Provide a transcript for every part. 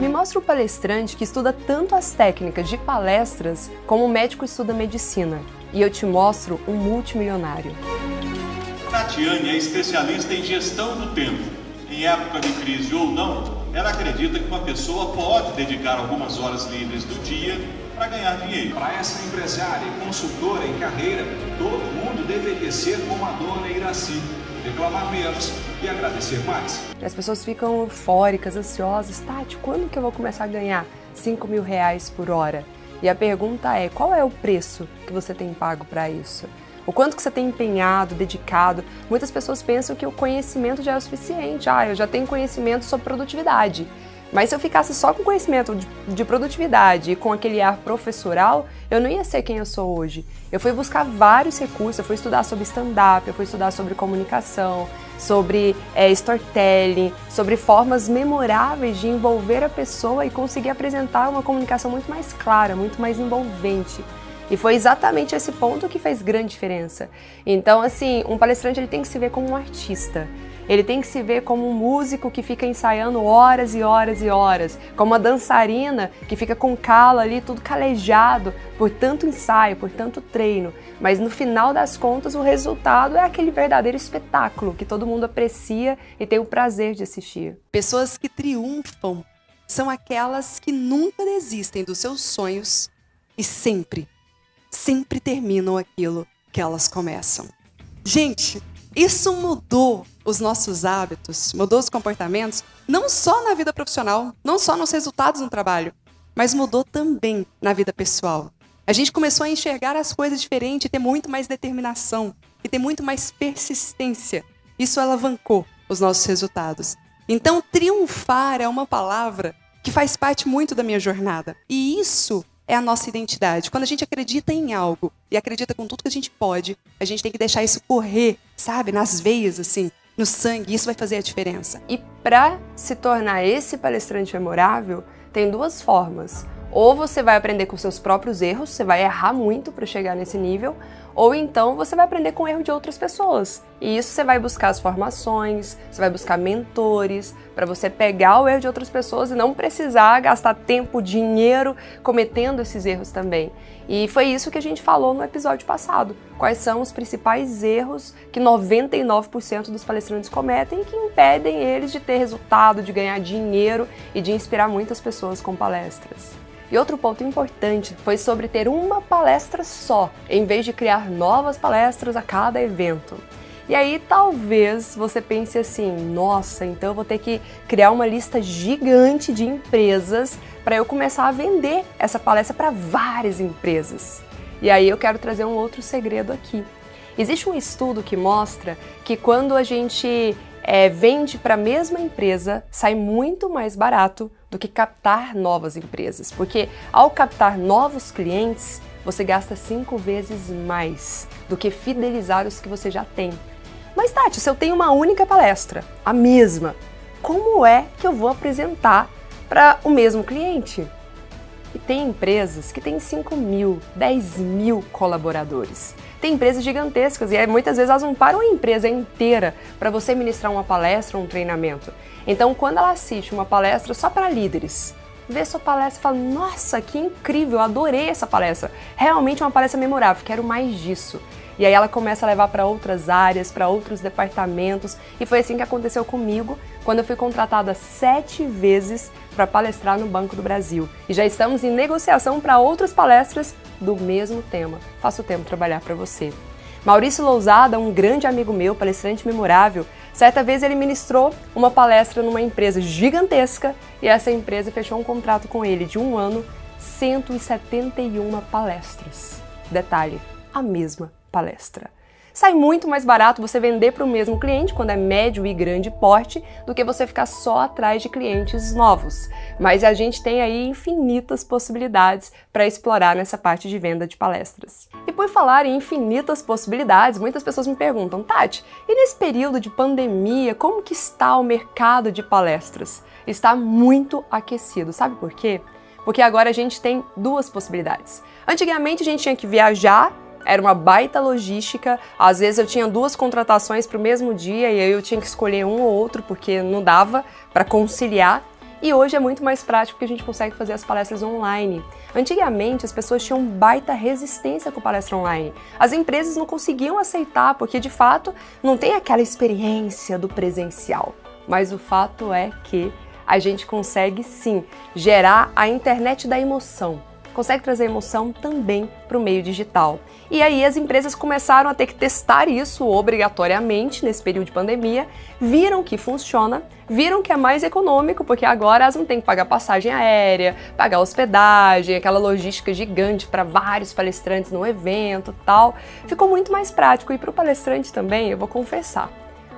Me mostra o palestrante que estuda tanto as técnicas de palestras como o médico estuda medicina. E eu te mostro um multimilionário. Tatiane é especialista em gestão do tempo. Em época de crise ou não, ela acredita que uma pessoa pode dedicar algumas horas livres do dia para ganhar dinheiro. Para essa empresária e consultora em carreira, todo mundo deveria ser como a dona Iraci reclamar menos e agradecer mais. As pessoas ficam eufóricas, ansiosas. Tati, quando que eu vou começar a ganhar 5 mil reais por hora? E a pergunta é, qual é o preço que você tem pago para isso? O quanto que você tem empenhado, dedicado? Muitas pessoas pensam que o conhecimento já é o suficiente. Ah, eu já tenho conhecimento sobre produtividade. Mas se eu ficasse só com conhecimento de, de, produtividade e com aquele ar professoral, eu não ia ser quem eu sou hoje. Eu fui buscar vários recursos, eu fui estudar sobre stand-up, eu fui estudar sobre comunicação, sobre é, storytelling, sobre formas memoráveis de envolver a pessoa e conseguir apresentar uma comunicação muito mais clara, muito mais envolvente. E foi exatamente esse ponto que fez grande diferença. Então, assim, um palestrante ele tem que se ver como um artista. Ele tem que se ver como um músico que fica ensaiando horas e horas e horas, como uma dançarina que fica com cala ali, tudo calejado por tanto ensaio, por tanto treino. Mas no final das contas, o resultado é aquele verdadeiro espetáculo que todo mundo aprecia e tem o prazer de assistir. Pessoas que triunfam são aquelas que nunca desistem dos seus sonhos e sempre, sempre terminam aquilo que elas começam. Gente, isso mudou os nossos hábitos, mudou os comportamentos, não só na vida profissional, não só nos resultados no trabalho, mas mudou também na vida pessoal. A gente começou a enxergar as coisas diferente, ter muito mais determinação e ter muito mais persistência. Isso alavancou os nossos resultados. Então, triunfar é uma palavra que faz parte muito da minha jornada. E isso é a nossa identidade. Quando a gente acredita em algo e acredita com tudo que a gente pode, a gente tem que deixar isso correr, sabe, nas veias, assim, no sangue. Isso vai fazer a diferença. E para se tornar esse palestrante memorável, tem duas formas. Ou você vai aprender com seus próprios erros, você vai errar muito para chegar nesse nível, ou então você vai aprender com o erro de outras pessoas. E isso você vai buscar as formações, você vai buscar mentores, para você pegar o erro de outras pessoas e não precisar gastar tempo, dinheiro cometendo esses erros também. E foi isso que a gente falou no episódio passado. Quais são os principais erros que 99% dos palestrantes cometem que impedem eles de ter resultado, de ganhar dinheiro e de inspirar muitas pessoas com palestras. E outro ponto importante foi sobre ter uma palestra só, em vez de criar novas palestras a cada evento. E aí talvez você pense assim: nossa, então eu vou ter que criar uma lista gigante de empresas para eu começar a vender essa palestra para várias empresas. E aí eu quero trazer um outro segredo aqui. Existe um estudo que mostra que quando a gente é, vende para a mesma empresa, sai muito mais barato do que captar novas empresas, porque ao captar novos clientes, você gasta cinco vezes mais do que fidelizar os que você já tem. Mas, Tati, se eu tenho uma única palestra, a mesma, como é que eu vou apresentar para o mesmo cliente? E tem empresas que têm 5 mil, 10 mil colaboradores. Tem empresas gigantescas e muitas vezes elas não param a empresa inteira para você ministrar uma palestra ou um treinamento. Então, quando ela assiste uma palestra só para líderes, vê sua palestra e fala: Nossa, que incrível, adorei essa palestra. Realmente uma palestra memorável, quero mais disso. E aí ela começa a levar para outras áreas, para outros departamentos. E foi assim que aconteceu comigo, quando eu fui contratada sete vezes para palestrar no Banco do Brasil. E já estamos em negociação para outras palestras do mesmo tema. Faço o tempo trabalhar para você. Maurício Lousada, um grande amigo meu, palestrante memorável, certa vez ele ministrou uma palestra numa empresa gigantesca e essa empresa fechou um contrato com ele de um ano, 171 palestras. Detalhe, a mesma palestra. Sai muito mais barato você vender para o mesmo cliente, quando é médio e grande porte, do que você ficar só atrás de clientes novos. Mas a gente tem aí infinitas possibilidades para explorar nessa parte de venda de palestras. E por falar em infinitas possibilidades, muitas pessoas me perguntam, Tati, e nesse período de pandemia, como que está o mercado de palestras? Está muito aquecido, sabe por quê? Porque agora a gente tem duas possibilidades. Antigamente a gente tinha que viajar era uma baita logística. Às vezes eu tinha duas contratações para o mesmo dia e aí eu tinha que escolher um ou outro porque não dava para conciliar. E hoje é muito mais prático porque a gente consegue fazer as palestras online. Antigamente, as pessoas tinham baita resistência com palestra online. As empresas não conseguiam aceitar porque, de fato, não tem aquela experiência do presencial. Mas o fato é que a gente consegue sim gerar a internet da emoção consegue trazer emoção também para o meio digital. E aí as empresas começaram a ter que testar isso obrigatoriamente nesse período de pandemia, viram que funciona, viram que é mais econômico, porque agora elas não têm que pagar passagem aérea, pagar hospedagem, aquela logística gigante para vários palestrantes no evento tal. Ficou muito mais prático e para o palestrante também, eu vou confessar.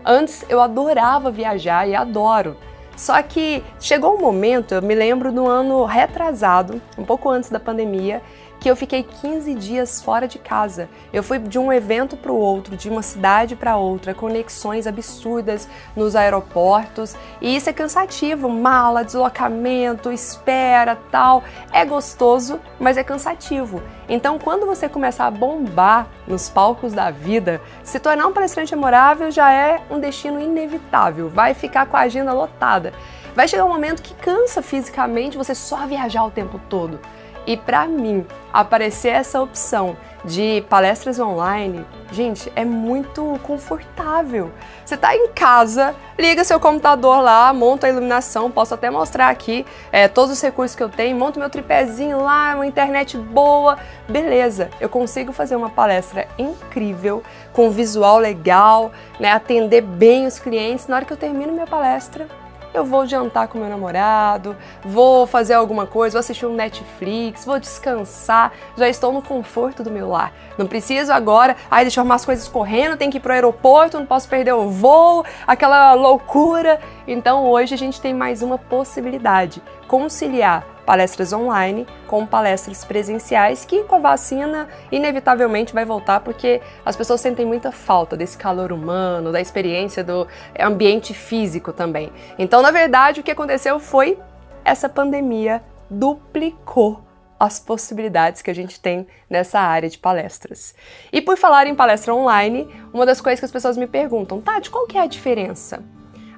Antes eu adorava viajar e adoro. Só que chegou um momento, eu me lembro do ano retrasado, um pouco antes da pandemia, que eu fiquei 15 dias fora de casa. Eu fui de um evento para o outro, de uma cidade para outra, conexões absurdas nos aeroportos, e isso é cansativo, mala, deslocamento, espera, tal. É gostoso, mas é cansativo. Então, quando você começar a bombar nos palcos da vida, se tornar um palestrante memorável já é um destino inevitável, vai ficar com a agenda lotada. Vai chegar um momento que cansa fisicamente você só viajar o tempo todo. E para mim, aparecer essa opção de palestras online, gente, é muito confortável. Você está em casa, liga seu computador lá, monta a iluminação, posso até mostrar aqui é, todos os recursos que eu tenho, monto meu tripézinho lá, uma internet boa, beleza. Eu consigo fazer uma palestra incrível, com visual legal, né, atender bem os clientes. Na hora que eu termino minha palestra, eu vou jantar com meu namorado, vou fazer alguma coisa, vou assistir um Netflix, vou descansar, já estou no conforto do meu lar. Não preciso agora, ai, deixa eu arrumar as coisas correndo, tenho que ir pro aeroporto, não posso perder o voo, aquela loucura. Então hoje a gente tem mais uma possibilidade, conciliar palestras online com palestras presenciais, que com a vacina inevitavelmente vai voltar porque as pessoas sentem muita falta desse calor humano, da experiência do ambiente físico também. Então, na verdade, o que aconteceu foi essa pandemia duplicou as possibilidades que a gente tem nessa área de palestras. E por falar em palestra online, uma das coisas que as pessoas me perguntam, Tati, qual que é a diferença?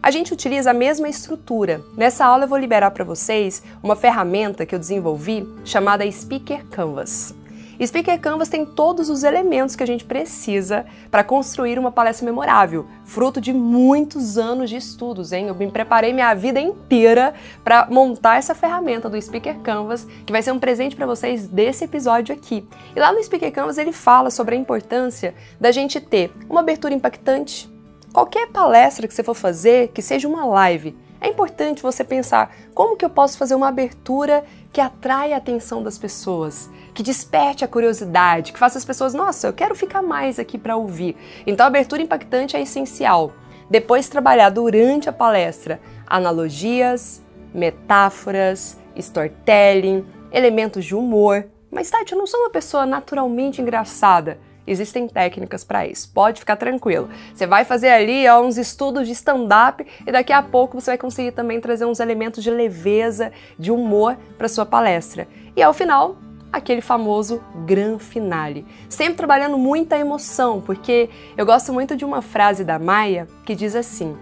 A gente utiliza a mesma estrutura. Nessa aula eu vou liberar para vocês uma ferramenta que eu desenvolvi chamada Speaker Canvas. Speaker Canvas tem todos os elementos que a gente precisa para construir uma palestra memorável, fruto de muitos anos de estudos, hein? Eu me preparei minha vida inteira para montar essa ferramenta do Speaker Canvas, que vai ser um presente para vocês desse episódio aqui. E lá no Speaker Canvas ele fala sobre a importância da gente ter uma abertura impactante, Qualquer palestra que você for fazer, que seja uma live, é importante você pensar como que eu posso fazer uma abertura que atrai a atenção das pessoas, que desperte a curiosidade, que faça as pessoas, nossa, eu quero ficar mais aqui para ouvir. Então a abertura impactante é essencial. Depois trabalhar durante a palestra analogias, metáforas, storytelling, elementos de humor. Mas Tati, eu não sou uma pessoa naturalmente engraçada. Existem técnicas para isso, pode ficar tranquilo. Você vai fazer ali ó, uns estudos de stand-up e daqui a pouco você vai conseguir também trazer uns elementos de leveza, de humor para sua palestra. E ao final, aquele famoso gran finale. Sempre trabalhando muita emoção, porque eu gosto muito de uma frase da Maia que diz assim: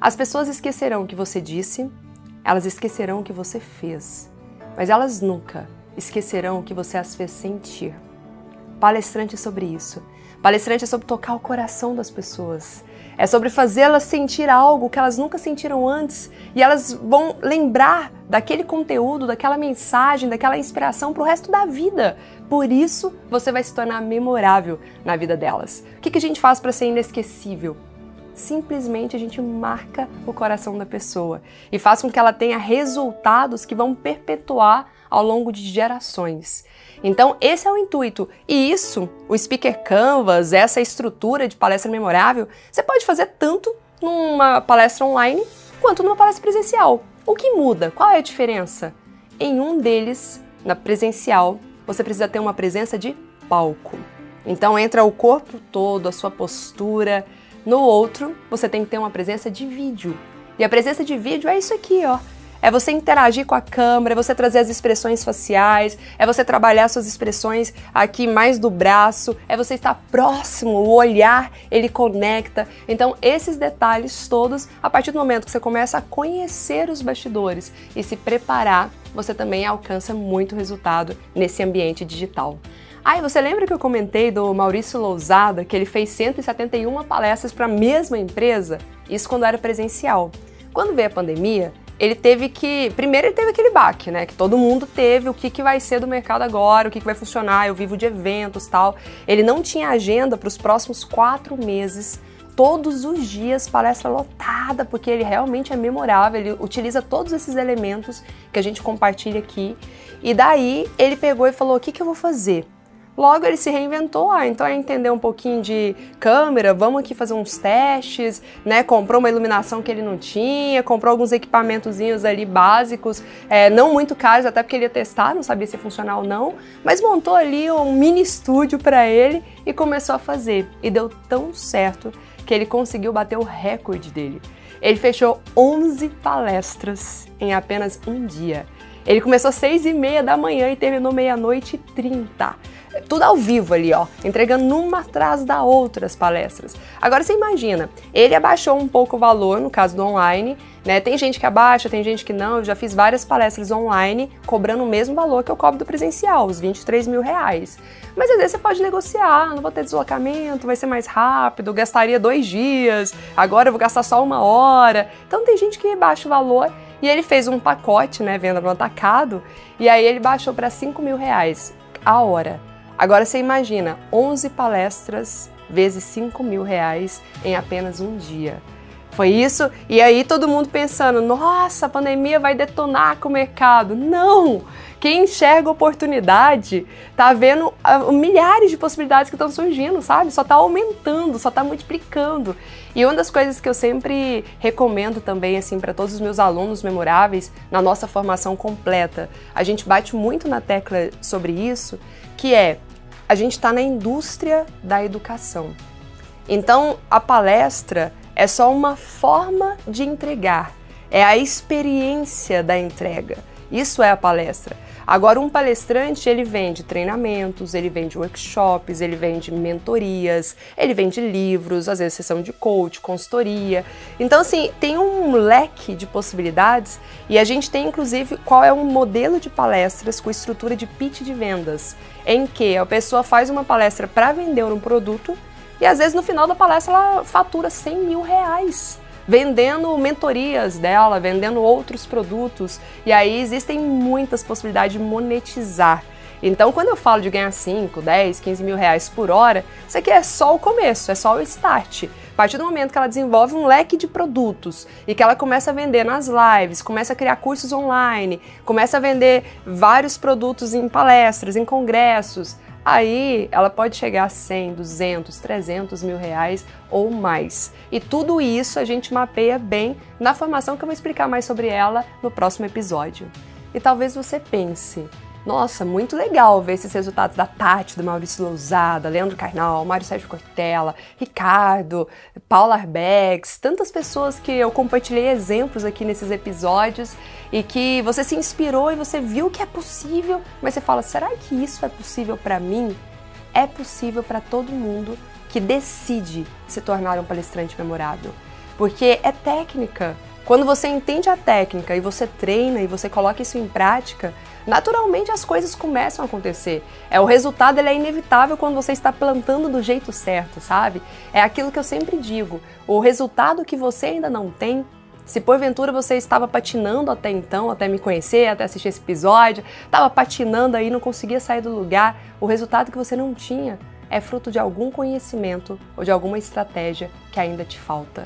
As pessoas esquecerão o que você disse, elas esquecerão o que você fez, mas elas nunca esquecerão o que você as fez sentir. Palestrante é sobre isso. Palestrante é sobre tocar o coração das pessoas. É sobre fazê-las sentir algo que elas nunca sentiram antes e elas vão lembrar daquele conteúdo, daquela mensagem, daquela inspiração para o resto da vida. Por isso, você vai se tornar memorável na vida delas. O que, que a gente faz para ser inesquecível? Simplesmente a gente marca o coração da pessoa e faz com que ela tenha resultados que vão perpetuar ao longo de gerações. Então, esse é o intuito. E isso, o Speaker Canvas, essa estrutura de palestra memorável, você pode fazer tanto numa palestra online quanto numa palestra presencial. O que muda? Qual é a diferença? Em um deles, na presencial, você precisa ter uma presença de palco. Então entra o corpo todo, a sua postura. No outro, você tem que ter uma presença de vídeo. E a presença de vídeo é isso aqui, ó é você interagir com a câmera, é você trazer as expressões faciais, é você trabalhar suas expressões aqui mais do braço, é você estar próximo, o olhar ele conecta. Então, esses detalhes todos, a partir do momento que você começa a conhecer os bastidores e se preparar, você também alcança muito resultado nesse ambiente digital. Ah, e você lembra que eu comentei do Maurício Lousada, que ele fez 171 palestras para a mesma empresa? Isso quando era presencial. Quando veio a pandemia, ele teve que. Primeiro, ele teve aquele baque, né? Que todo mundo teve. O que, que vai ser do mercado agora? O que, que vai funcionar? Eu vivo de eventos tal. Ele não tinha agenda para os próximos quatro meses. Todos os dias, palestra lotada, porque ele realmente é memorável. Ele utiliza todos esses elementos que a gente compartilha aqui. E daí ele pegou e falou: o que, que eu vou fazer? Logo ele se reinventou, ah, então é entender um pouquinho de câmera, vamos aqui fazer uns testes, né? Comprou uma iluminação que ele não tinha, comprou alguns equipamentozinhos ali básicos, é, não muito caros, até porque ele ia testar, não sabia se ia funcionar ou não, mas montou ali um mini estúdio para ele e começou a fazer. E deu tão certo que ele conseguiu bater o recorde dele. Ele fechou 11 palestras em apenas um dia. Ele começou às seis e meia da manhã e terminou meia-noite e trinta tudo ao vivo ali, ó, entregando uma atrás da outra as palestras. Agora você imagina, ele abaixou um pouco o valor, no caso do online, né? Tem gente que abaixa, tem gente que não. Eu já fiz várias palestras online cobrando o mesmo valor que eu cobro do presencial, os 23 mil reais. Mas às vezes você pode negociar, não vou ter deslocamento, vai ser mais rápido, gastaria dois dias, agora eu vou gastar só uma hora. Então tem gente que baixa o valor e ele fez um pacote, né, venda no atacado, e aí ele baixou para 5 mil reais a hora. Agora você imagina 11 palestras vezes 5 mil reais em apenas um dia. Foi isso? E aí todo mundo pensando, nossa, a pandemia vai detonar com o mercado. Não! Quem enxerga oportunidade tá vendo uh, milhares de possibilidades que estão surgindo, sabe? Só tá aumentando, só tá multiplicando. E uma das coisas que eu sempre recomendo também, assim, para todos os meus alunos memoráveis, na nossa formação completa, a gente bate muito na tecla sobre isso, que é a gente está na indústria da educação. Então, a palestra é só uma forma de entregar, é a experiência da entrega. Isso é a palestra. Agora, um palestrante, ele vende treinamentos, ele vende workshops, ele vende mentorias, ele vende livros, às vezes sessão de coach, consultoria. Então, assim, tem um leque de possibilidades e a gente tem, inclusive, qual é um modelo de palestras com estrutura de pitch de vendas, em que a pessoa faz uma palestra para vender um produto e, às vezes, no final da palestra, ela fatura 100 mil reais vendendo mentorias dela, vendendo outros produtos. E aí existem muitas possibilidades de monetizar. Então, quando eu falo de ganhar 5, 10, 15 mil reais por hora, isso aqui é só o começo, é só o start. A partir do momento que ela desenvolve um leque de produtos e que ela começa a vender nas lives, começa a criar cursos online, começa a vender vários produtos em palestras, em congressos, aí ela pode chegar a 100, 200, 300 mil reais ou mais. E tudo isso a gente mapeia bem na formação que eu vou explicar mais sobre ela no próximo episódio. E talvez você pense, nossa, muito legal ver esses resultados da Tati, do Maurício Lousada, Leandro Carnal, Mário Sérgio Cortella, Ricardo, Paula Arbex, tantas pessoas que eu compartilhei exemplos aqui nesses episódios e que você se inspirou e você viu que é possível, mas você fala, será que isso é possível para mim? É possível para todo mundo que decide se tornar um palestrante memorável. Porque é técnica. Quando você entende a técnica e você treina e você coloca isso em prática, naturalmente as coisas começam a acontecer. É o resultado ele é inevitável quando você está plantando do jeito certo, sabe? É aquilo que eu sempre digo. O resultado que você ainda não tem se porventura você estava patinando até então, até me conhecer, até assistir esse episódio, estava patinando aí, não conseguia sair do lugar, o resultado que você não tinha é fruto de algum conhecimento ou de alguma estratégia que ainda te falta.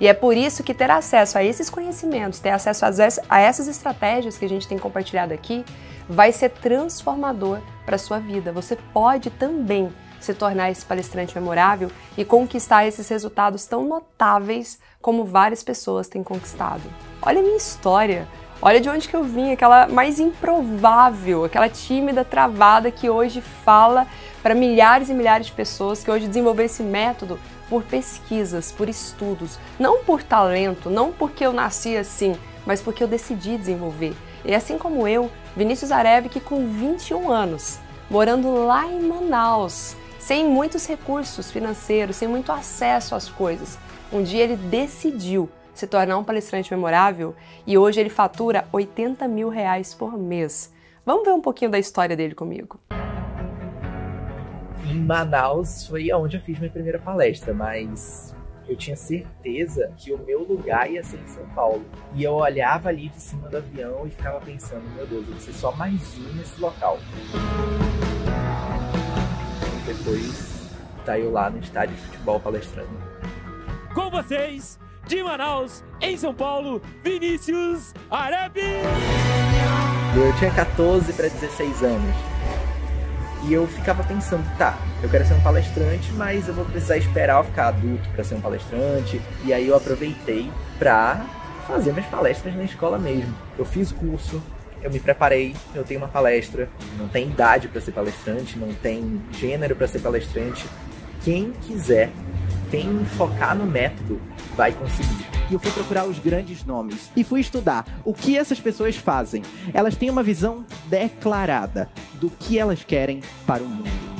E é por isso que ter acesso a esses conhecimentos, ter acesso a essas estratégias que a gente tem compartilhado aqui, vai ser transformador para a sua vida. Você pode também se tornar esse palestrante memorável e conquistar esses resultados tão notáveis como várias pessoas têm conquistado. Olha a minha história. Olha de onde que eu vim, aquela mais improvável, aquela tímida, travada que hoje fala para milhares e milhares de pessoas, que hoje desenvolveu esse método por pesquisas, por estudos, não por talento, não porque eu nasci assim, mas porque eu decidi desenvolver. E assim como eu, Vinícius Arev, que com 21 anos, morando lá em Manaus, sem muitos recursos financeiros, sem muito acesso às coisas, um dia ele decidiu se tornar um palestrante memorável e hoje ele fatura 80 mil reais por mês. Vamos ver um pouquinho da história dele comigo. Em Manaus foi onde eu fiz minha primeira palestra, mas eu tinha certeza que o meu lugar ia ser em São Paulo. E eu olhava ali de cima do avião e ficava pensando, meu Deus, eu vou ser só mais um nesse local. Depois tá eu lá no estádio de futebol palestrando. Com vocês, de Manaus, em São Paulo, Vinícius Areb! Eu tinha 14 para 16 anos. E eu ficava pensando, tá, eu quero ser um palestrante, mas eu vou precisar esperar eu ficar adulto para ser um palestrante. E aí eu aproveitei para fazer minhas palestras na escola mesmo. Eu fiz curso, eu me preparei, eu tenho uma palestra, não tem idade para ser palestrante, não tem gênero para ser palestrante. Quem quiser, quem focar no método, vai conseguir. E eu fui procurar os grandes nomes e fui estudar o que essas pessoas fazem. Elas têm uma visão declarada do que elas querem para o mundo.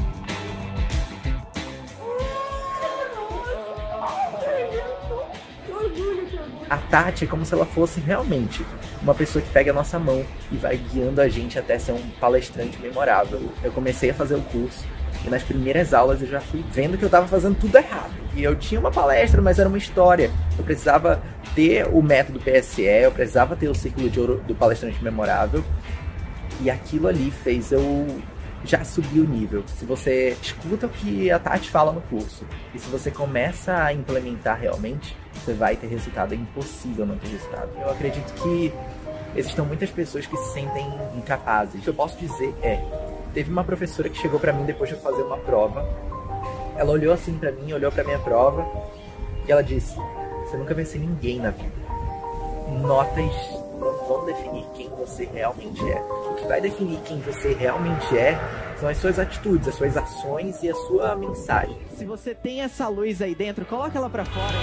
A Tati é como se ela fosse realmente uma pessoa que pega a nossa mão e vai guiando a gente até ser um palestrante memorável. Eu comecei a fazer o curso e nas primeiras aulas eu já fui vendo que eu estava fazendo tudo errado. E eu tinha uma palestra, mas era uma história. Eu precisava ter o método PSE, eu precisava ter o círculo de ouro do palestrante memorável. E aquilo ali fez eu já subir o nível. Se você escuta o que a Tati fala no curso e se você começa a implementar realmente, você vai ter resultado. É impossível não ter resultado. Eu acredito que existam muitas pessoas que se sentem incapazes. O que eu posso dizer é, teve uma professora que chegou para mim depois de eu fazer uma prova. Ela olhou assim para mim, olhou para minha prova e ela disse: "Você nunca vai ser ninguém na vida. Notas não vão definir quem você realmente é. O que vai definir quem você realmente é são as suas atitudes, as suas ações e a sua mensagem. Se você tem essa luz aí dentro, coloca ela para fora.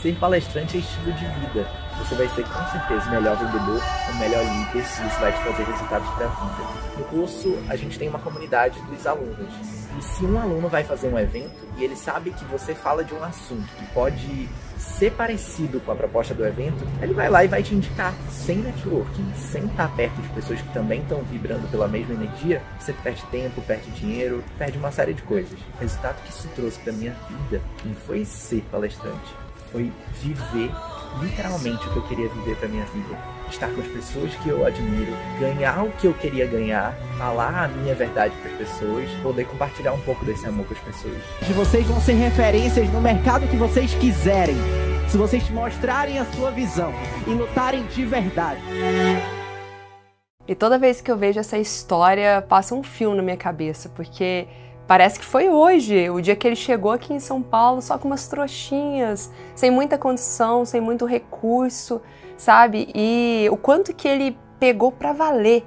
Ser palestrante é estilo de vida. Você vai ser com certeza o melhor vendedor, o melhor líder e isso vai te trazer resultados para a vida. No curso, a gente tem uma comunidade dos alunos. E se um aluno vai fazer um evento e ele sabe que você fala de um assunto que pode ser parecido com a proposta do evento, ele vai lá e vai te indicar. Sem networking, sem estar perto de pessoas que também estão vibrando pela mesma energia, você perde tempo, perde dinheiro, perde uma série de coisas. O resultado que isso trouxe para minha vida não foi ser palestrante, foi viver literalmente o que eu queria viver para minha vida. Estar com as pessoas que eu admiro, ganhar o que eu queria ganhar, falar a minha verdade para as pessoas, poder compartilhar um pouco desse amor com as pessoas. Vocês vão ser referências no mercado que vocês quiserem, se vocês mostrarem a sua visão e lutarem de verdade. E toda vez que eu vejo essa história, passa um fio na minha cabeça, porque Parece que foi hoje, o dia que ele chegou aqui em São Paulo só com umas trouxinhas, sem muita condição, sem muito recurso, sabe? E o quanto que ele pegou para valer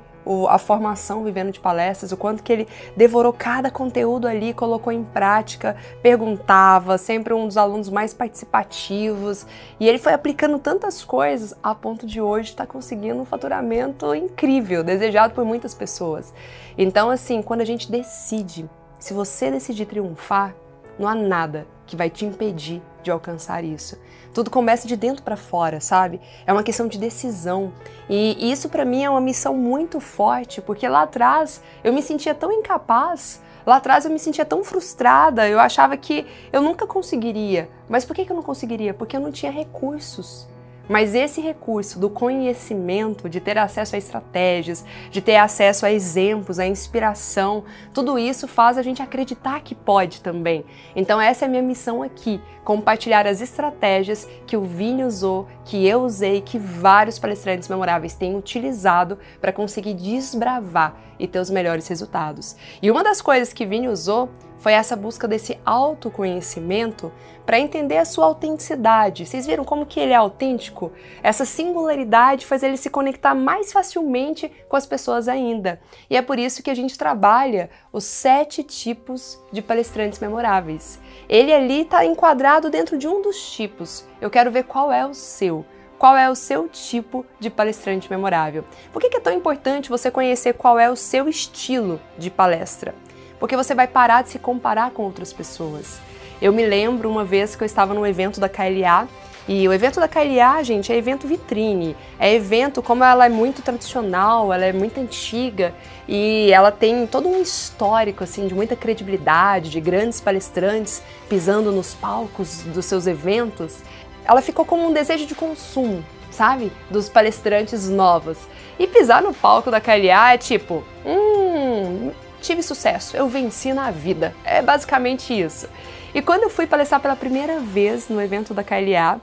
a formação vivendo de palestras, o quanto que ele devorou cada conteúdo ali, colocou em prática, perguntava, sempre um dos alunos mais participativos, e ele foi aplicando tantas coisas a ponto de hoje estar tá conseguindo um faturamento incrível, desejado por muitas pessoas. Então, assim, quando a gente decide se você decidir triunfar, não há nada que vai te impedir de alcançar isso. Tudo começa de dentro para fora, sabe? É uma questão de decisão. E isso para mim é uma missão muito forte, porque lá atrás eu me sentia tão incapaz, lá atrás eu me sentia tão frustrada, eu achava que eu nunca conseguiria. Mas por que eu não conseguiria? Porque eu não tinha recursos. Mas esse recurso do conhecimento, de ter acesso a estratégias, de ter acesso a exemplos, a inspiração, tudo isso faz a gente acreditar que pode também. Então essa é a minha missão aqui, compartilhar as estratégias que o Vini usou, que eu usei, que vários palestrantes memoráveis têm utilizado para conseguir desbravar e ter os melhores resultados. E uma das coisas que Vini usou foi essa busca desse autoconhecimento para entender a sua autenticidade. Vocês viram como que ele é autêntico? Essa singularidade faz ele se conectar mais facilmente com as pessoas ainda. E é por isso que a gente trabalha os sete tipos de palestrantes memoráveis. Ele ali está enquadrado dentro de um dos tipos. Eu quero ver qual é o seu. Qual é o seu tipo de palestrante memorável? Por que é tão importante você conhecer qual é o seu estilo de palestra? Porque você vai parar de se comparar com outras pessoas. Eu me lembro uma vez que eu estava num evento da KLA e o evento da KLA, gente, é evento vitrine. É evento, como ela é muito tradicional, ela é muito antiga e ela tem todo um histórico, assim, de muita credibilidade, de grandes palestrantes pisando nos palcos dos seus eventos. Ela ficou como um desejo de consumo, sabe? Dos palestrantes novos. E pisar no palco da KLA é tipo, hum, tive sucesso, eu venci na vida. É basicamente isso. E quando eu fui palestrar pela primeira vez no evento da KLA,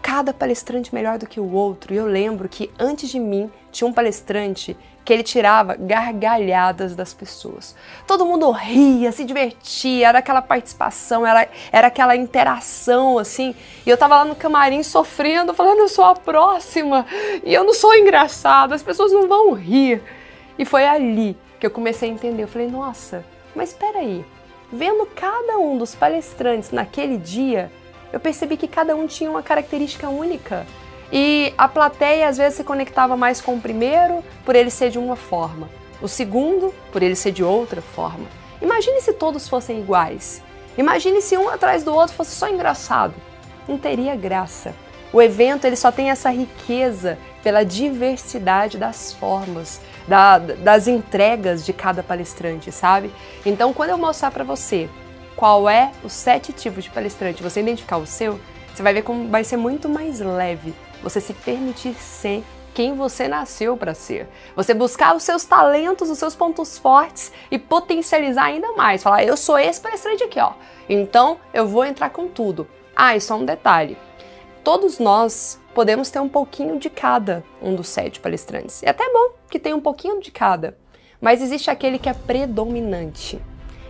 cada palestrante melhor do que o outro. E eu lembro que antes de mim tinha um palestrante que ele tirava gargalhadas das pessoas. Todo mundo ria, se divertia, era aquela participação, era, era aquela interação assim. E eu tava lá no camarim sofrendo, falando, eu sou a próxima e eu não sou engraçado, as pessoas não vão rir. E foi ali que eu comecei a entender. Eu falei, nossa, mas espera aí. Vendo cada um dos palestrantes naquele dia, eu percebi que cada um tinha uma característica única. E a plateia às vezes se conectava mais com o primeiro por ele ser de uma forma, o segundo por ele ser de outra forma. Imagine se todos fossem iguais. Imagine se um atrás do outro fosse só engraçado. Não teria graça. O evento ele só tem essa riqueza pela diversidade das formas, da, das entregas de cada palestrante, sabe? Então, quando eu mostrar para você qual é os sete tipos de palestrante, você identificar o seu, você vai ver como vai ser muito mais leve você se permitir ser quem você nasceu para ser. Você buscar os seus talentos, os seus pontos fortes e potencializar ainda mais. Falar, eu sou esse palestrante aqui, ó. Então eu vou entrar com tudo. Ah, e só um detalhe. Todos nós podemos ter um pouquinho de cada um dos sete palestrantes. É até bom que tenha um pouquinho de cada, mas existe aquele que é predominante.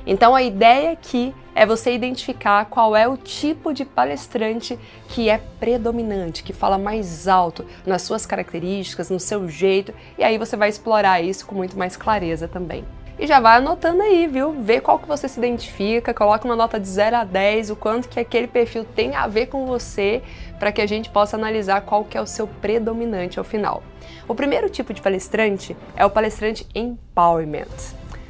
Então a ideia aqui é você identificar qual é o tipo de palestrante que é predominante, que fala mais alto nas suas características, no seu jeito, e aí você vai explorar isso com muito mais clareza também. E já vai anotando aí, viu? Vê qual que você se identifica, coloca uma nota de 0 a 10, o quanto que aquele perfil tem a ver com você, para que a gente possa analisar qual que é o seu predominante ao final. O primeiro tipo de palestrante é o palestrante empowerment.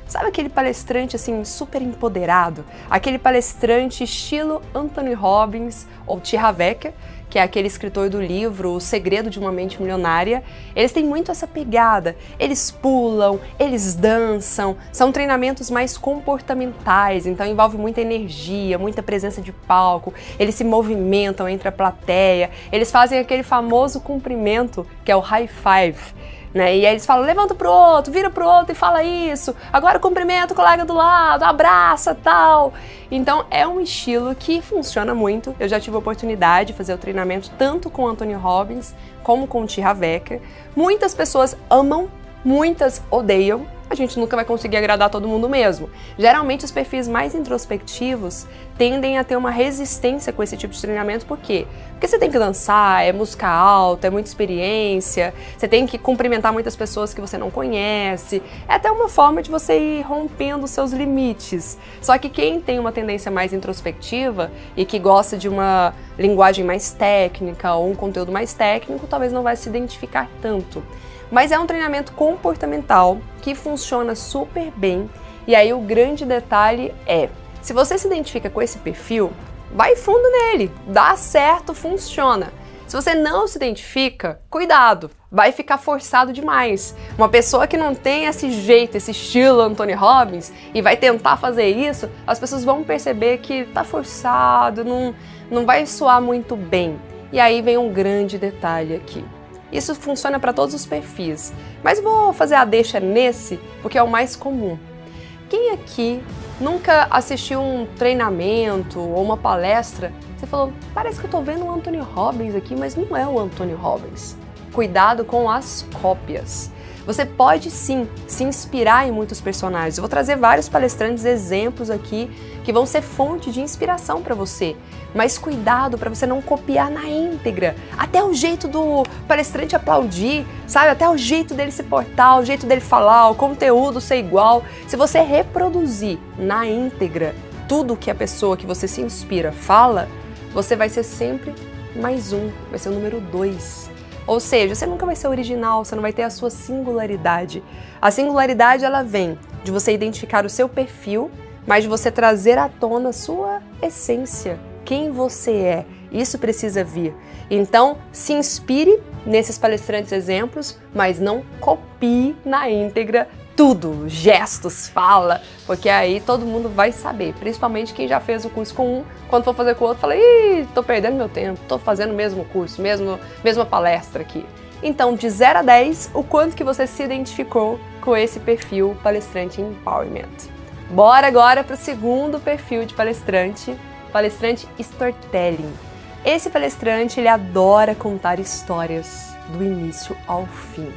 Sabe aquele palestrante assim super empoderado? Aquele palestrante estilo Anthony Robbins ou T. Havecker, que é aquele escritor do livro O Segredo de uma Mente Milionária, eles têm muito essa pegada. Eles pulam, eles dançam, são treinamentos mais comportamentais, então envolve muita energia, muita presença de palco, eles se movimentam entre a plateia, eles fazem aquele famoso cumprimento que é o high five né? E aí eles falam, levanta pro outro, vira pro outro e fala isso. Agora cumprimenta o colega do lado, abraça, tal. Então é um estilo que funciona muito. Eu já tive a oportunidade de fazer o treinamento tanto com Anthony Robbins como com o T. Havecker. Muitas pessoas amam, muitas odeiam, a gente nunca vai conseguir agradar todo mundo mesmo. Geralmente, os perfis mais introspectivos tendem a ter uma resistência com esse tipo de treinamento, por quê? Porque você tem que dançar, é música alta, é muita experiência, você tem que cumprimentar muitas pessoas que você não conhece. É até uma forma de você ir rompendo seus limites. Só que quem tem uma tendência mais introspectiva e que gosta de uma linguagem mais técnica ou um conteúdo mais técnico, talvez não vai se identificar tanto. Mas é um treinamento comportamental que funciona super bem. E aí o grande detalhe é, se você se identifica com esse perfil, vai fundo nele, dá certo, funciona. Se você não se identifica, cuidado, vai ficar forçado demais. Uma pessoa que não tem esse jeito, esse estilo Anthony Robbins e vai tentar fazer isso, as pessoas vão perceber que tá forçado, não, não vai soar muito bem. E aí vem um grande detalhe aqui. Isso funciona para todos os perfis, mas vou fazer a deixa nesse porque é o mais comum. Quem aqui nunca assistiu um treinamento ou uma palestra? Você falou, parece que eu estou vendo o Anthony Robbins aqui, mas não é o Anthony Robbins. Cuidado com as cópias. Você pode sim se inspirar em muitos personagens. Eu vou trazer vários palestrantes exemplos aqui que vão ser fonte de inspiração para você. Mas cuidado para você não copiar na íntegra. Até o jeito do palestrante aplaudir, sabe? Até o jeito dele se portar, o jeito dele falar, o conteúdo ser igual. Se você reproduzir na íntegra tudo que a pessoa que você se inspira fala, você vai ser sempre mais um, vai ser o número dois. Ou seja, você nunca vai ser original, você não vai ter a sua singularidade. A singularidade ela vem de você identificar o seu perfil, mas de você trazer à tona a sua essência, quem você é. Isso precisa vir. Então, se inspire nesses palestrantes exemplos, mas não copie na íntegra tudo, gestos, fala, porque aí todo mundo vai saber, principalmente quem já fez o curso com um, quando for fazer com o outro, fala, ih, tô perdendo meu tempo, tô fazendo o mesmo curso, mesmo, mesma palestra aqui. Então, de 0 a 10, o quanto que você se identificou com esse perfil palestrante empowerment. Bora agora para o segundo perfil de palestrante, palestrante storytelling. Esse palestrante, ele adora contar histórias do início ao fim.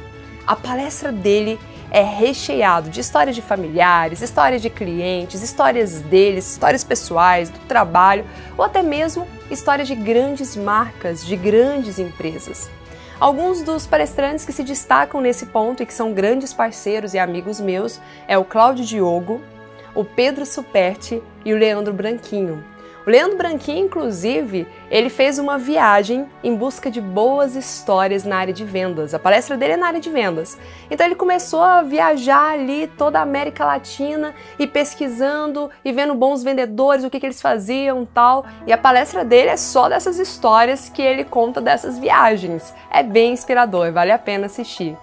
A palestra dele é recheado de histórias de familiares, histórias de clientes, histórias deles, histórias pessoais, do trabalho ou até mesmo histórias de grandes marcas, de grandes empresas. Alguns dos palestrantes que se destacam nesse ponto e que são grandes parceiros e amigos meus é o Cláudio Diogo, o Pedro Superti e o Leandro Branquinho. Leandro Branquinho, inclusive, ele fez uma viagem em busca de boas histórias na área de vendas. A palestra dele é na área de vendas. Então ele começou a viajar ali toda a América Latina e pesquisando e vendo bons vendedores, o que, que eles faziam tal. E a palestra dele é só dessas histórias que ele conta dessas viagens. É bem inspirador, vale a pena assistir.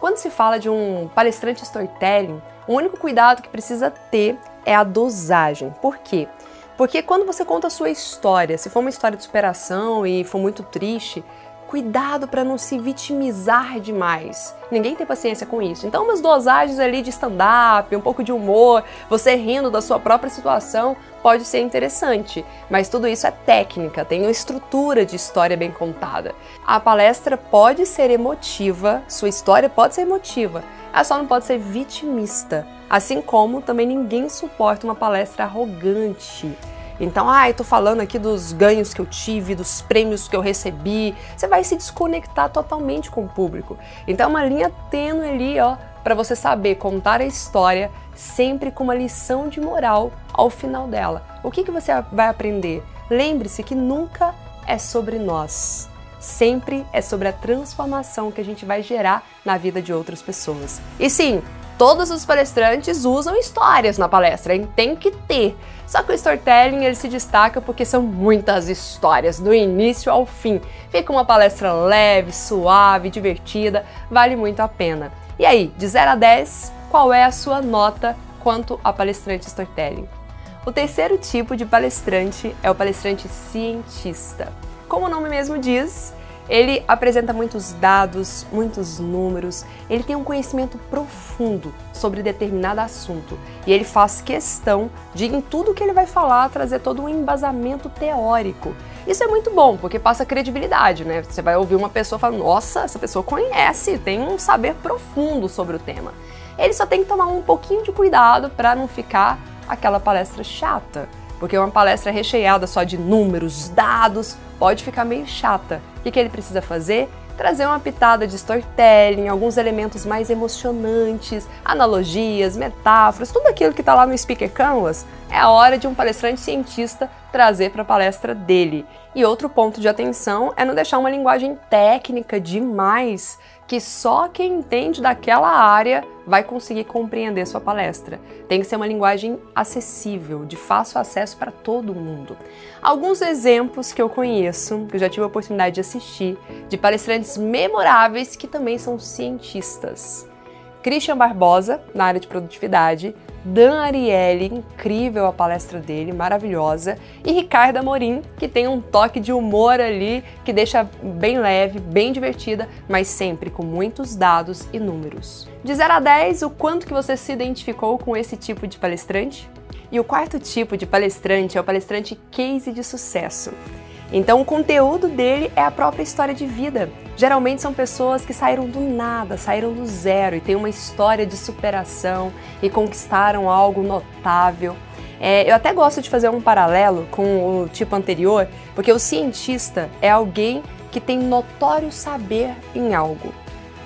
Quando se fala de um palestrante storytelling, o único cuidado que precisa ter é a dosagem. Por quê? Porque quando você conta a sua história, se for uma história de superação e for muito triste, cuidado para não se vitimizar demais. Ninguém tem paciência com isso. Então, umas dosagens ali de stand-up, um pouco de humor, você rindo da sua própria situação, pode ser interessante. Mas tudo isso é técnica, tem uma estrutura de história bem contada. A palestra pode ser emotiva, sua história pode ser emotiva, ela só não pode ser vitimista. Assim como também ninguém suporta uma palestra arrogante. Então, ah, tô falando aqui dos ganhos que eu tive, dos prêmios que eu recebi. Você vai se desconectar totalmente com o público. Então, é uma linha tênue ali, ó, para você saber contar a história sempre com uma lição de moral ao final dela. O que, que você vai aprender? Lembre-se que nunca é sobre nós. Sempre é sobre a transformação que a gente vai gerar na vida de outras pessoas. E sim, todos os palestrantes usam histórias na palestra, hein? tem que ter. Só que o storytelling ele se destaca porque são muitas histórias, do início ao fim. Fica uma palestra leve, suave, divertida, vale muito a pena. E aí, de 0 a 10, qual é a sua nota quanto a palestrante storytelling? O terceiro tipo de palestrante é o palestrante cientista. Como o nome mesmo diz, ele apresenta muitos dados, muitos números, ele tem um conhecimento profundo sobre determinado assunto e ele faz questão de, em tudo que ele vai falar, trazer todo um embasamento teórico. Isso é muito bom, porque passa credibilidade, né? Você vai ouvir uma pessoa falando, nossa, essa pessoa conhece, tem um saber profundo sobre o tema. Ele só tem que tomar um pouquinho de cuidado para não ficar aquela palestra chata porque uma palestra recheada só de números, dados, pode ficar meio chata. O que, que ele precisa fazer? Trazer uma pitada de storytelling, alguns elementos mais emocionantes, analogias, metáforas, tudo aquilo que está lá no Speaker Canvas, é a hora de um palestrante cientista trazer para a palestra dele. E outro ponto de atenção é não deixar uma linguagem técnica demais que só quem entende daquela área vai conseguir compreender sua palestra. Tem que ser uma linguagem acessível, de fácil acesso para todo mundo. Alguns exemplos que eu conheço, que eu já tive a oportunidade de assistir, de palestrantes memoráveis que também são cientistas. Christian Barbosa, na área de produtividade, Dan Ariely, incrível a palestra dele, maravilhosa, e Ricardo Amorim, que tem um toque de humor ali que deixa bem leve, bem divertida, mas sempre com muitos dados e números. De 0 a 10, o quanto que você se identificou com esse tipo de palestrante? E o quarto tipo de palestrante é o palestrante case de sucesso. Então, o conteúdo dele é a própria história de vida. Geralmente são pessoas que saíram do nada, saíram do zero e têm uma história de superação e conquistaram algo notável. É, eu até gosto de fazer um paralelo com o tipo anterior, porque o cientista é alguém que tem notório saber em algo.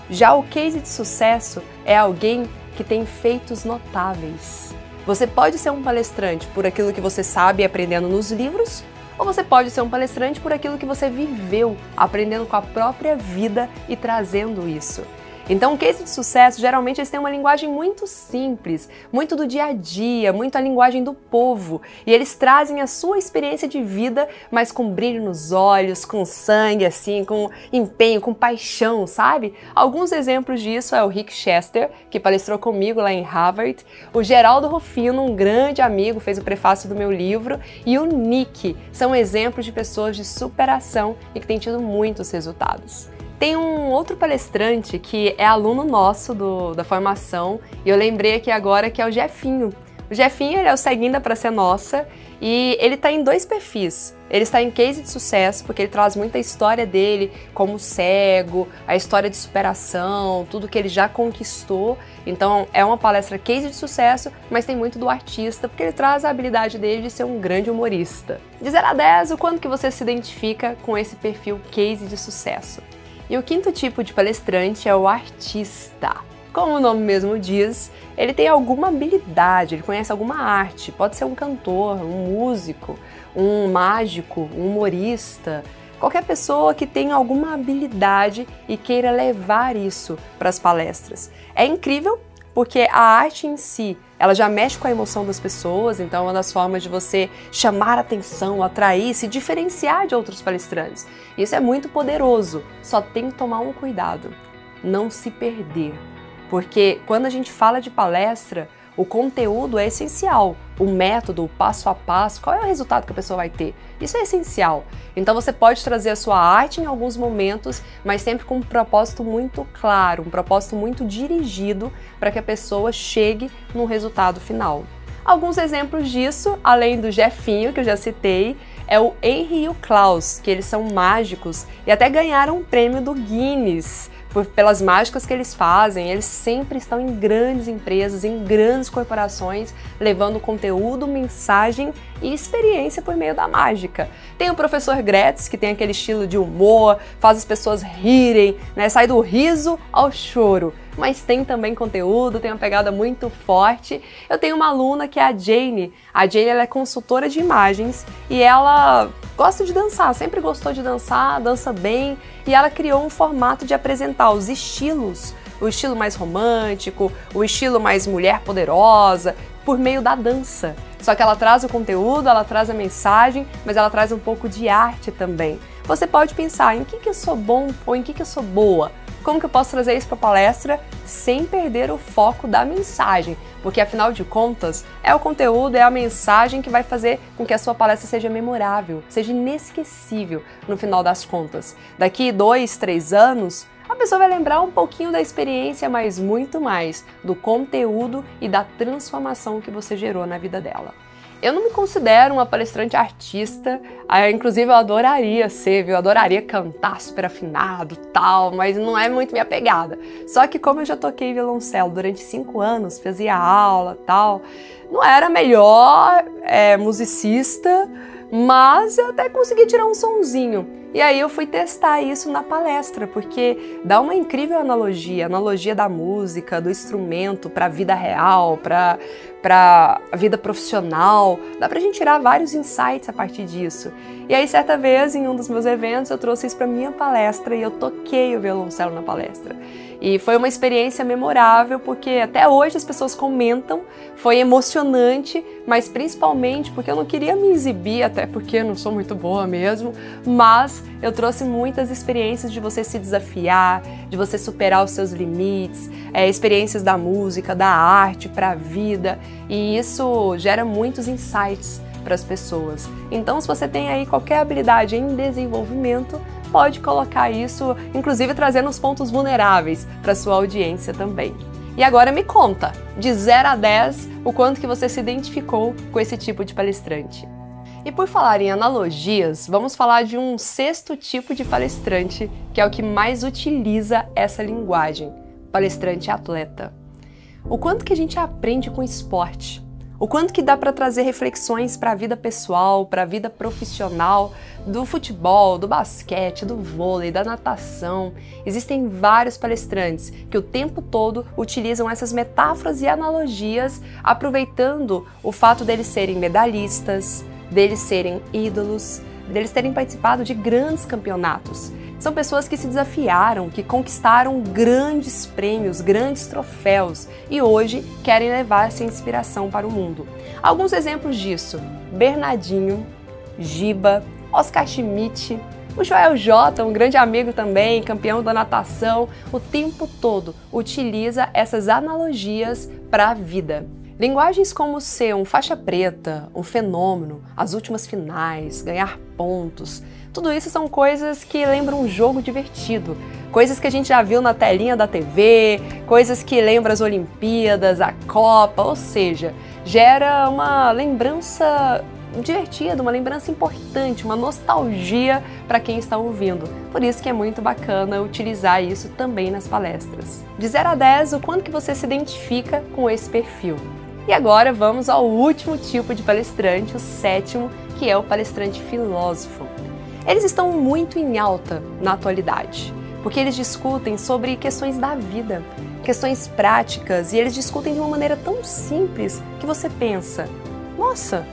Já o case de sucesso é alguém que tem feitos notáveis. Você pode ser um palestrante por aquilo que você sabe aprendendo nos livros, ou você pode ser um palestrante por aquilo que você viveu, aprendendo com a própria vida e trazendo isso. Então, o case de sucesso, geralmente, eles têm uma linguagem muito simples, muito do dia a dia, muito a linguagem do povo. E eles trazem a sua experiência de vida, mas com brilho nos olhos, com sangue, assim, com empenho, com paixão, sabe? Alguns exemplos disso é o Rick Chester, que palestrou comigo lá em Harvard, o Geraldo Rufino, um grande amigo, fez o prefácio do meu livro, e o Nick. São exemplos de pessoas de superação e que têm tido muitos resultados. Tem um outro palestrante que é aluno nosso do, da formação e eu lembrei aqui agora que é o Jefinho. O Jefinho é o Seguinda para ser nossa e ele está em dois perfis. Ele está em case de sucesso porque ele traz muita história dele como cego, a história de superação, tudo que ele já conquistou. Então é uma palestra case de sucesso, mas tem muito do artista porque ele traz a habilidade dele de ser um grande humorista. De 0 a 10, o quanto que você se identifica com esse perfil case de sucesso? E o quinto tipo de palestrante é o artista. Como o nome mesmo diz, ele tem alguma habilidade, ele conhece alguma arte. Pode ser um cantor, um músico, um mágico, um humorista, qualquer pessoa que tenha alguma habilidade e queira levar isso para as palestras. É incrível porque a arte em si, ela já mexe com a emoção das pessoas, então é uma das formas de você chamar atenção, atrair, se diferenciar de outros palestrantes. Isso é muito poderoso, só tem que tomar um cuidado, não se perder. Porque quando a gente fala de palestra, o conteúdo é essencial. O método, o passo a passo, qual é o resultado que a pessoa vai ter? Isso é essencial. Então você pode trazer a sua arte em alguns momentos, mas sempre com um propósito muito claro, um propósito muito dirigido para que a pessoa chegue no resultado final. Alguns exemplos disso, além do Jefinho, que eu já citei, é o Henry e o Klaus, que eles são mágicos e até ganharam um prêmio do Guinness por, pelas mágicas que eles fazem. Eles sempre estão em grandes empresas, em grandes corporações, levando conteúdo, mensagem e experiência por meio da mágica. Tem o professor Gretz, que tem aquele estilo de humor, faz as pessoas rirem, né? sai do riso ao choro mas tem também conteúdo, tem uma pegada muito forte. Eu tenho uma aluna que é a Jane. A Jane ela é consultora de imagens e ela gosta de dançar, sempre gostou de dançar, dança bem e ela criou um formato de apresentar os estilos, o estilo mais romântico, o estilo mais mulher poderosa, por meio da dança. Só que ela traz o conteúdo, ela traz a mensagem, mas ela traz um pouco de arte também. Você pode pensar em que, que eu sou bom ou em que, que eu sou boa. Como que eu posso trazer isso para a palestra sem perder o foco da mensagem? Porque afinal de contas, é o conteúdo, é a mensagem que vai fazer com que a sua palestra seja memorável, seja inesquecível no final das contas. Daqui dois, três anos, a pessoa vai lembrar um pouquinho da experiência, mas muito mais do conteúdo e da transformação que você gerou na vida dela. Eu não me considero uma palestrante artista, ah, inclusive eu adoraria ser, viu? Eu adoraria cantar super afinado tal, mas não é muito minha pegada. Só que como eu já toquei violoncelo durante cinco anos, fazia aula tal, não era melhor é, musicista, mas eu até consegui tirar um sonzinho. E aí eu fui testar isso na palestra, porque dá uma incrível analogia, analogia da música, do instrumento para a vida real, para para a vida profissional. Dá pra gente tirar vários insights a partir disso. E aí certa vez em um dos meus eventos eu trouxe isso para minha palestra e eu toquei o violoncelo na palestra. E foi uma experiência memorável porque até hoje as pessoas comentam, foi emocionante, mas principalmente porque eu não queria me exibir, até porque eu não sou muito boa mesmo, mas eu trouxe muitas experiências de você se desafiar, de você superar os seus limites, é, experiências da música, da arte para a vida, e isso gera muitos insights para as pessoas. Então, se você tem aí qualquer habilidade em desenvolvimento, pode colocar isso, inclusive trazendo os pontos vulneráveis para sua audiência também. E agora me conta, de 0 a 10, o quanto que você se identificou com esse tipo de palestrante. E por falar em analogias, vamos falar de um sexto tipo de palestrante, que é o que mais utiliza essa linguagem, palestrante atleta. O quanto que a gente aprende com esporte, o quanto que dá para trazer reflexões para a vida pessoal, para a vida profissional, do futebol, do basquete, do vôlei, da natação. Existem vários palestrantes que o tempo todo utilizam essas metáforas e analogias, aproveitando o fato deles serem medalhistas, deles serem ídolos, deles terem participado de grandes campeonatos. São pessoas que se desafiaram, que conquistaram grandes prêmios, grandes troféus e hoje querem levar essa inspiração para o mundo. Alguns exemplos disso: Bernardinho, Giba, Oscar Schmidt, o Joel J, um grande amigo também, campeão da natação, o tempo todo utiliza essas analogias para a vida. Linguagens como ser um faixa preta, um fenômeno, as últimas finais, ganhar pontos, tudo isso são coisas que lembram um jogo divertido, coisas que a gente já viu na telinha da TV, coisas que lembram as Olimpíadas, a Copa, ou seja, gera uma lembrança divertida, uma lembrança importante, uma nostalgia para quem está ouvindo. Por isso que é muito bacana utilizar isso também nas palestras. De 0 a 10, o quanto que você se identifica com esse perfil? E agora vamos ao último tipo de palestrante, o sétimo, que é o palestrante filósofo. Eles estão muito em alta na atualidade, porque eles discutem sobre questões da vida, questões práticas, e eles discutem de uma maneira tão simples que você pensa: nossa,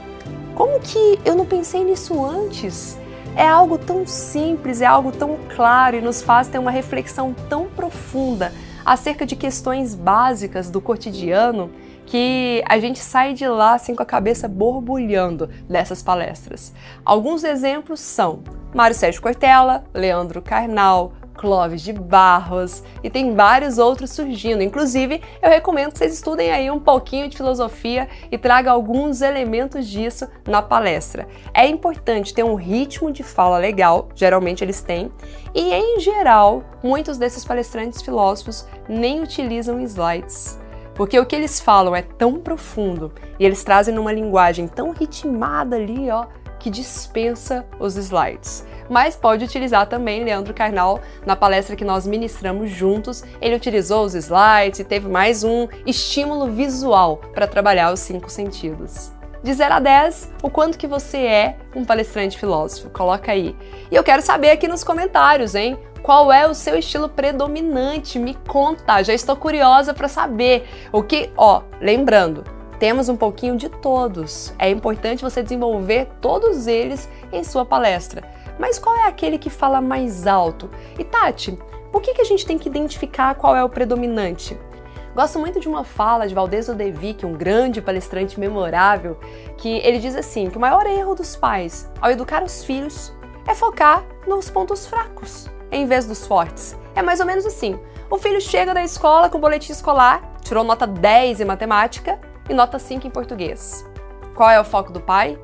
como que eu não pensei nisso antes? É algo tão simples, é algo tão claro e nos faz ter uma reflexão tão profunda acerca de questões básicas do cotidiano que a gente sai de lá assim com a cabeça borbulhando dessas palestras. Alguns exemplos são Mário Sérgio Cortella, Leandro Carnal, Clóvis de Barros e tem vários outros surgindo. Inclusive, eu recomendo que vocês estudem aí um pouquinho de filosofia e tragam alguns elementos disso na palestra. É importante ter um ritmo de fala legal, geralmente eles têm, e em geral, muitos desses palestrantes filósofos nem utilizam slides. Porque o que eles falam é tão profundo e eles trazem numa linguagem tão ritmada ali, ó, que dispensa os slides. Mas pode utilizar também Leandro Carnal na palestra que nós ministramos juntos. Ele utilizou os slides e teve mais um estímulo visual para trabalhar os cinco sentidos. De 0 a 10, o quanto que você é um palestrante filósofo? Coloca aí. E eu quero saber aqui nos comentários, hein? Qual é o seu estilo predominante? Me conta, já estou curiosa para saber. O que, ó, lembrando, temos um pouquinho de todos. É importante você desenvolver todos eles em sua palestra. Mas qual é aquele que fala mais alto? E Tati, por que, que a gente tem que identificar qual é o predominante? Gosto muito de uma fala de Valdez Odevic, um grande palestrante memorável, que ele diz assim, que o maior erro dos pais ao educar os filhos é focar nos pontos fracos em vez dos fortes. É mais ou menos assim. O filho chega da escola com o boletim escolar, tirou nota 10 em matemática e nota 5 em português. Qual é o foco do pai?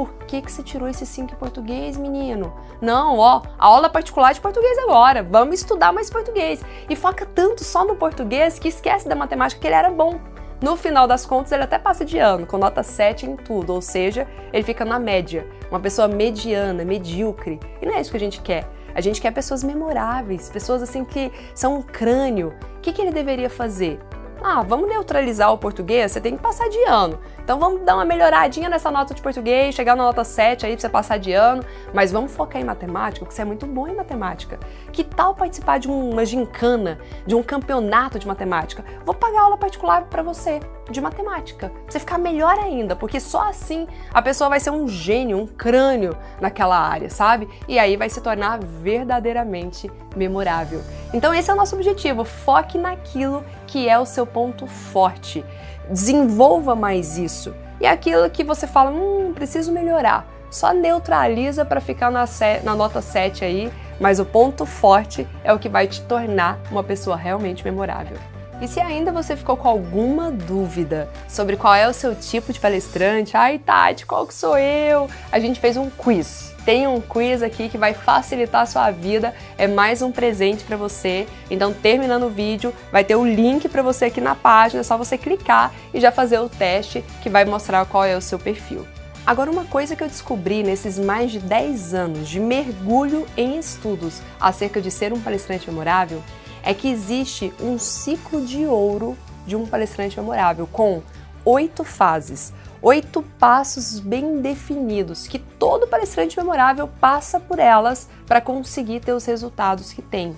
Por que, que você tirou esse 5 em português, menino? Não, ó, aula particular de português agora. Vamos estudar mais português. E foca tanto só no português que esquece da matemática que ele era bom. No final das contas, ele até passa de ano, com nota 7 em tudo, ou seja, ele fica na média, uma pessoa mediana, medíocre. E não é isso que a gente quer. A gente quer pessoas memoráveis, pessoas assim que são um crânio. O que, que ele deveria fazer? Ah, vamos neutralizar o português, você tem que passar de ano. Então vamos dar uma melhoradinha nessa nota de português, chegar na nota 7 aí pra você passar de ano, mas vamos focar em matemática, porque você é muito bom em matemática. Que tal participar de uma gincana, de um campeonato de matemática? Vou pagar aula particular para você de matemática, pra você ficar melhor ainda, porque só assim a pessoa vai ser um gênio, um crânio naquela área, sabe? E aí vai se tornar verdadeiramente memorável. Então esse é o nosso objetivo, foque naquilo que é o seu ponto forte. Desenvolva mais isso. E aquilo que você fala, hum, preciso melhorar. Só neutraliza para ficar na, na nota 7 aí, mas o ponto forte é o que vai te tornar uma pessoa realmente memorável. E se ainda você ficou com alguma dúvida sobre qual é o seu tipo de palestrante, ai Tati, qual que sou eu? A gente fez um quiz tem um quiz aqui que vai facilitar a sua vida, é mais um presente para você. Então, terminando o vídeo, vai ter o link para você aqui na página, é só você clicar e já fazer o teste que vai mostrar qual é o seu perfil. Agora, uma coisa que eu descobri nesses mais de 10 anos de mergulho em estudos acerca de ser um palestrante memorável é que existe um ciclo de ouro de um palestrante memorável com oito fases, oito passos bem definidos que todo palestrante memorável passa por elas para conseguir ter os resultados que tem.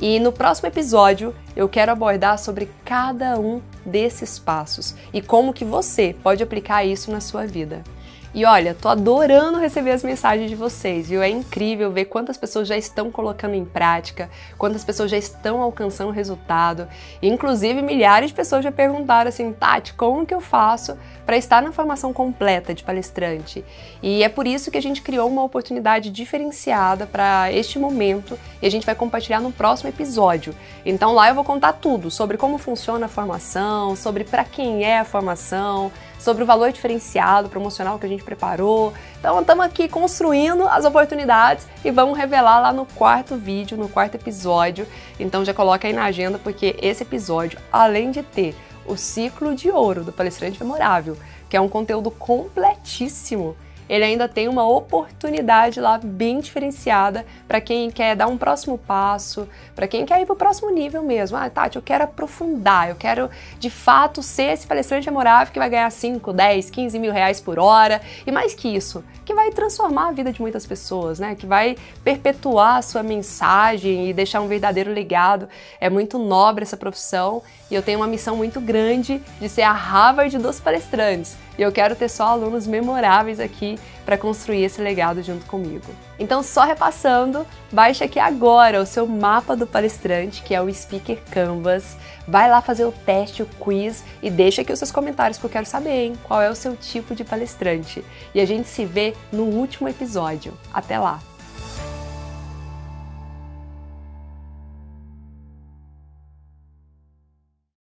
E no próximo episódio eu quero abordar sobre cada um desses passos e como que você pode aplicar isso na sua vida. E olha, tô adorando receber as mensagens de vocês, viu? É incrível ver quantas pessoas já estão colocando em prática, quantas pessoas já estão alcançando resultado. Inclusive, milhares de pessoas já perguntaram assim, Tati, como que eu faço para estar na formação completa de palestrante? E é por isso que a gente criou uma oportunidade diferenciada para este momento e a gente vai compartilhar no próximo episódio. Então lá eu vou contar tudo sobre como funciona a formação, sobre para quem é a formação, sobre o valor diferenciado promocional que a gente preparou. Então, estamos aqui construindo as oportunidades e vamos revelar lá no quarto vídeo, no quarto episódio. Então, já coloca aí na agenda, porque esse episódio, além de ter o ciclo de ouro do palestrante memorável, que é um conteúdo completíssimo ele ainda tem uma oportunidade lá bem diferenciada para quem quer dar um próximo passo, para quem quer ir para o próximo nível mesmo. Ah, Tati, eu quero aprofundar, eu quero de fato ser esse palestrante memorável que vai ganhar 5, 10, 15 mil reais por hora e mais que isso, que vai transformar a vida de muitas pessoas, né? Que vai perpetuar a sua mensagem e deixar um verdadeiro legado. É muito nobre essa profissão e eu tenho uma missão muito grande de ser a Harvard dos palestrantes. E eu quero ter só alunos memoráveis aqui para construir esse legado junto comigo. Então, só repassando, baixe aqui agora o seu mapa do palestrante, que é o Speaker Canvas. Vai lá fazer o teste, o quiz e deixa aqui os seus comentários que eu quero saber, hein? Qual é o seu tipo de palestrante? E a gente se vê no último episódio. Até lá!